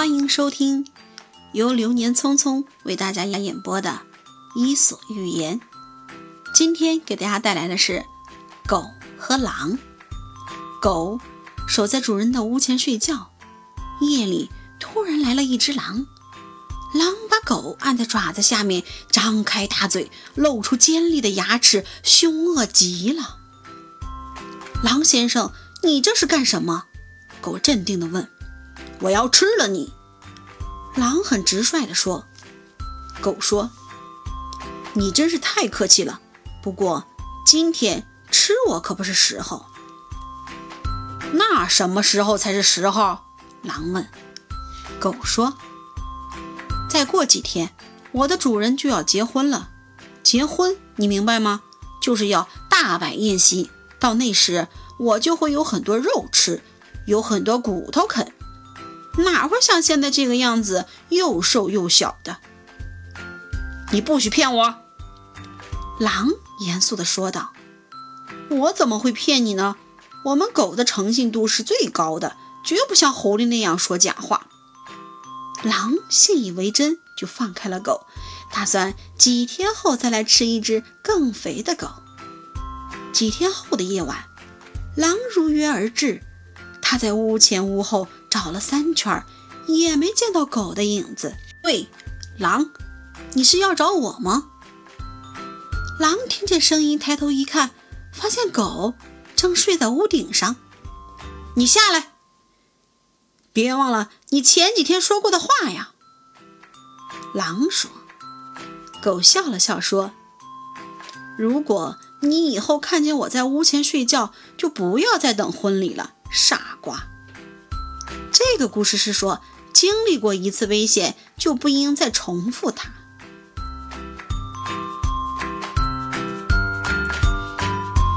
欢迎收听由流年匆匆为大家演播的《伊索寓言》。今天给大家带来的是狗和狼。狗守在主人的屋前睡觉，夜里突然来了一只狼。狼把狗按在爪子下面，张开大嘴，露出尖利的牙齿，凶恶极了。狼先生，你这是干什么？狗镇定地问。我要吃了你。狼很直率地说。狗说：“你真是太客气了，不过今天吃我可不是时候。”那什么时候才是时候？狼问。狗说：“再过几天，我的主人就要结婚了。结婚，你明白吗？就是要大摆宴席。到那时，我就会有很多肉吃，有很多骨头啃。”哪会像现在这个样子，又瘦又小的？你不许骗我！狼严肃地说道。我怎么会骗你呢？我们狗的诚信度是最高的，绝不像狐狸那样说假话。狼信以为真，就放开了狗，打算几天后再来吃一只更肥的狗。几天后的夜晚，狼如约而至，他在屋前屋后。找了三圈，也没见到狗的影子。喂，狼，你是要找我吗？狼听见声音，抬头一看，发现狗正睡在屋顶上。你下来，别忘了你前几天说过的话呀。狼说。狗笑了笑说：“如果你以后看见我在屋前睡觉，就不要再等婚礼了，傻瓜。”这个故事是说，经历过一次危险，就不应再重复它。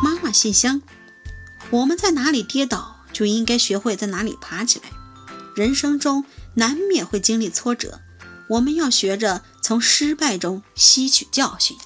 妈妈信箱：我们在哪里跌倒，就应该学会在哪里爬起来。人生中难免会经历挫折，我们要学着从失败中吸取教训。